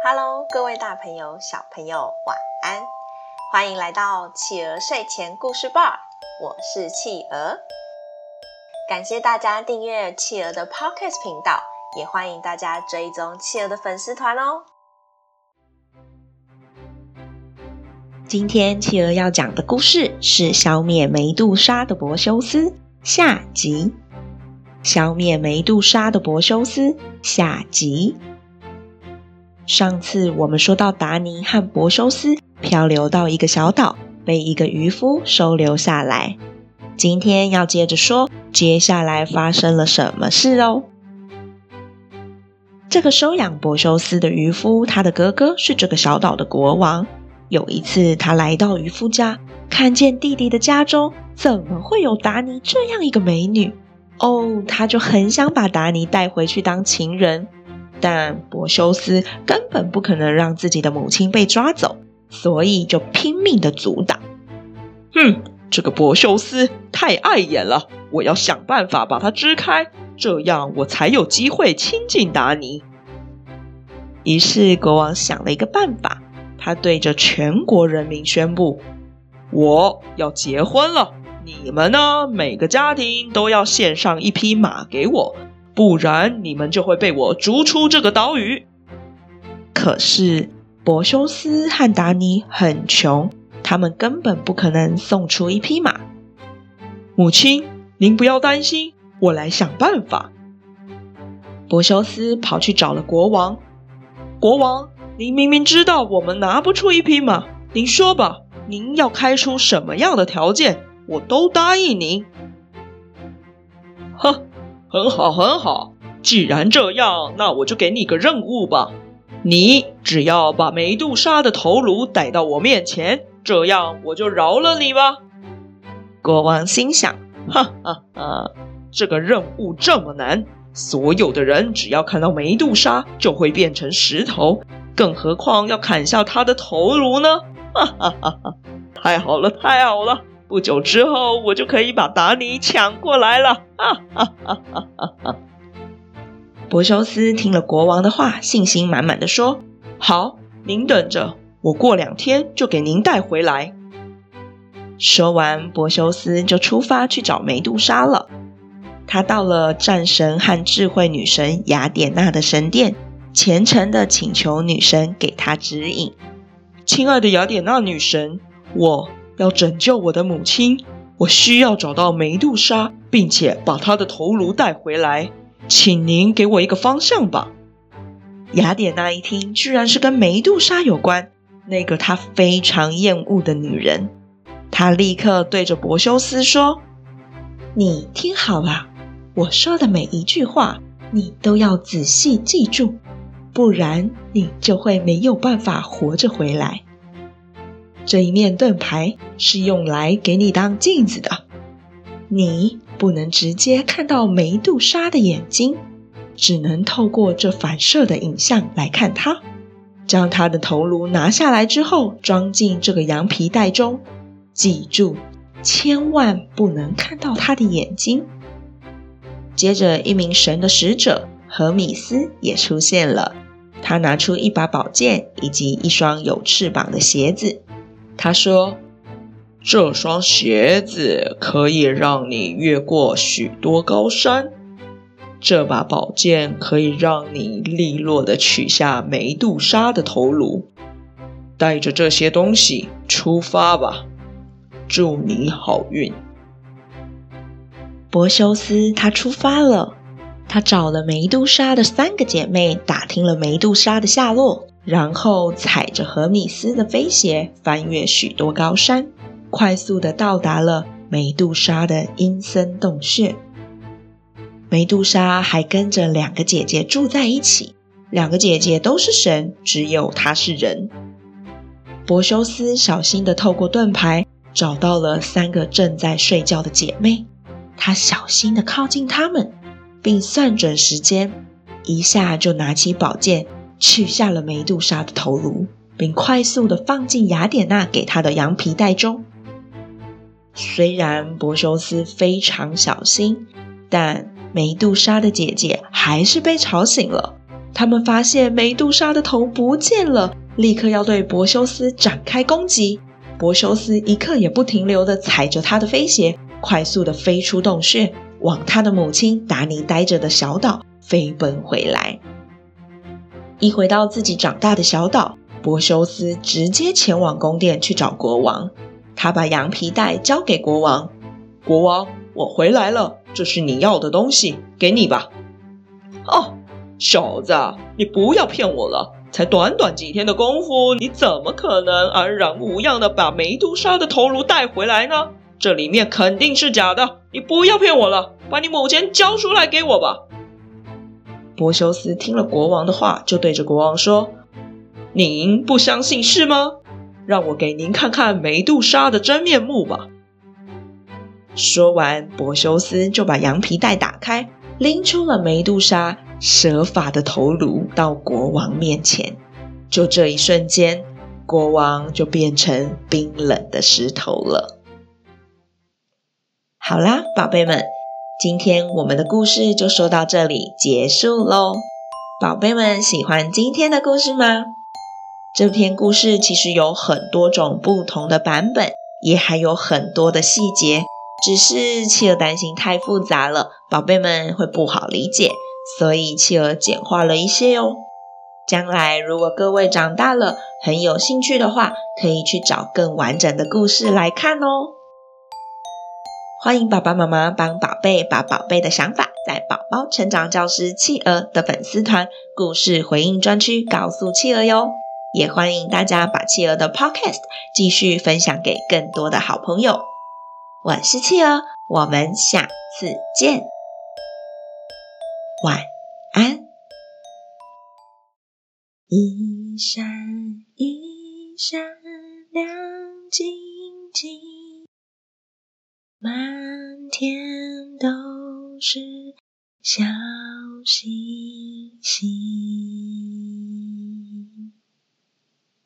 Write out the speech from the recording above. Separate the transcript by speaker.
Speaker 1: Hello，各位大朋友、小朋友，晚安！欢迎来到企鹅睡前故事吧，我是企鹅。感谢大家订阅企鹅的 Podcast 频道，也欢迎大家追踪企鹅的粉丝团哦。今天企鹅要讲的故事是消灭梅杜莎的柏修斯下集。消灭梅杜莎的柏修斯下集。上次我们说到达尼和柏修斯漂流到一个小岛，被一个渔夫收留下来。今天要接着说，接下来发生了什么事哦。这个收养柏修斯的渔夫，他的哥哥是这个小岛的国王。有一次，他来到渔夫家，看见弟弟的家中怎么会有达尼这样一个美女？哦，他就很想把达尼带回去当情人。但柏修斯根本不可能让自己的母亲被抓走，所以就拼命的阻挡。
Speaker 2: 哼，这个柏修斯太碍眼了，我要想办法把他支开，这样我才有机会亲近达尼。
Speaker 1: 于是国王想了一个办法，他对着全国人民宣布：“
Speaker 2: 我要结婚了，你们呢？每个家庭都要献上一匹马给我。”不然你们就会被我逐出这个岛屿。
Speaker 1: 可是柏修斯和达尼很穷，他们根本不可能送出一匹马。
Speaker 2: 母亲，您不要担心，我来想办法。
Speaker 1: 柏修斯跑去找了国王。
Speaker 2: 国王，您明明知道我们拿不出一匹马，您说吧，您要开出什么样的条件，我都答应您。哼。很好，很好。既然这样，那我就给你个任务吧。你只要把梅杜莎的头颅带到我面前，这样我就饶了你吧。
Speaker 1: 国王心想：
Speaker 2: 哈哈哈，这个任务这么难，所有的人只要看到梅杜莎就会变成石头，更何况要砍下她的头颅呢？哈哈哈哈！太好了，太好了。不久之后，我就可以把达尼抢过来了！哈哈哈哈哈！
Speaker 1: 柏修斯听了国王的话，信心满满的说：“
Speaker 2: 好，您等着，我过两天就给您带回来。”
Speaker 1: 说完，柏修斯就出发去找梅杜莎了。他到了战神和智慧女神雅典娜的神殿，虔诚的请求女神给他指引。
Speaker 2: 亲爱的雅典娜女神，我。要拯救我的母亲，我需要找到梅杜莎，并且把她的头颅带回来。请您给我一个方向吧。
Speaker 1: 雅典娜一听，居然是跟梅杜莎有关，那个她非常厌恶的女人。她立刻对着柏修斯说：“你听好了，我说的每一句话，你都要仔细记住，不然你就会没有办法活着回来。”这一面盾牌是用来给你当镜子的，你不能直接看到梅杜莎的眼睛，只能透过这反射的影像来看她。将她的头颅拿下来之后，装进这个羊皮袋中，记住，千万不能看到她的眼睛。接着，一名神的使者荷米斯也出现了，他拿出一把宝剑以及一双有翅膀的鞋子。他说：“
Speaker 2: 这双鞋子可以让你越过许多高山，这把宝剑可以让你利落的取下梅杜莎的头颅。带着这些东西出发吧，祝你好运。”
Speaker 1: 柏修斯他出发了，他找了梅杜莎的三个姐妹，打听了梅杜莎的下落。然后踩着荷米斯的飞鞋，翻越许多高山，快速地到达了梅杜莎的阴森洞穴。梅杜莎还跟着两个姐姐住在一起，两个姐姐都是神，只有她是人。柏修斯小心地透过盾牌找到了三个正在睡觉的姐妹，他小心地靠近她们，并算准时间，一下就拿起宝剑。取下了梅杜莎的头颅，并快速地放进雅典娜给他的羊皮袋中。虽然柏修斯非常小心，但梅杜莎的姐姐还是被吵醒了。他们发现梅杜莎的头不见了，立刻要对柏修斯展开攻击。柏修斯一刻也不停留地踩着他的飞鞋，快速地飞出洞穴，往他的母亲达尼待着的小岛飞奔回来。一回到自己长大的小岛，波修斯直接前往宫殿去找国王。他把羊皮袋交给国王：“
Speaker 2: 国王，我回来了，这是你要的东西，给你吧。”哦，小子，你不要骗我了！才短短几天的功夫，你怎么可能安然无恙地把梅杜莎的头颅带回来呢？这里面肯定是假的！你不要骗我了，把你母亲交出来给我吧！
Speaker 1: 柏修斯听了国王的话，就对着国王说：“
Speaker 2: 您不相信是吗？让我给您看看梅杜莎的真面目吧。”
Speaker 1: 说完，柏修斯就把羊皮袋打开，拎出了梅杜莎蛇发的头颅到国王面前。就这一瞬间，国王就变成冰冷的石头了。好啦，宝贝们。今天我们的故事就说到这里结束喽，宝贝们喜欢今天的故事吗？这篇故事其实有很多种不同的版本，也还有很多的细节，只是企鹅担心太复杂了，宝贝们会不好理解，所以企鹅简化了一些哟。将来如果各位长大了很有兴趣的话，可以去找更完整的故事来看哦。欢迎爸爸妈妈帮宝贝把宝贝的想法，在宝宝成长教师企鹅的粉丝团故事回应专区告诉企鹅哟。也欢迎大家把企鹅的 Podcast 继续分享给更多的好朋友。我是企鹅，我们下次见，晚安。一闪一闪亮晶。满天都是小星星。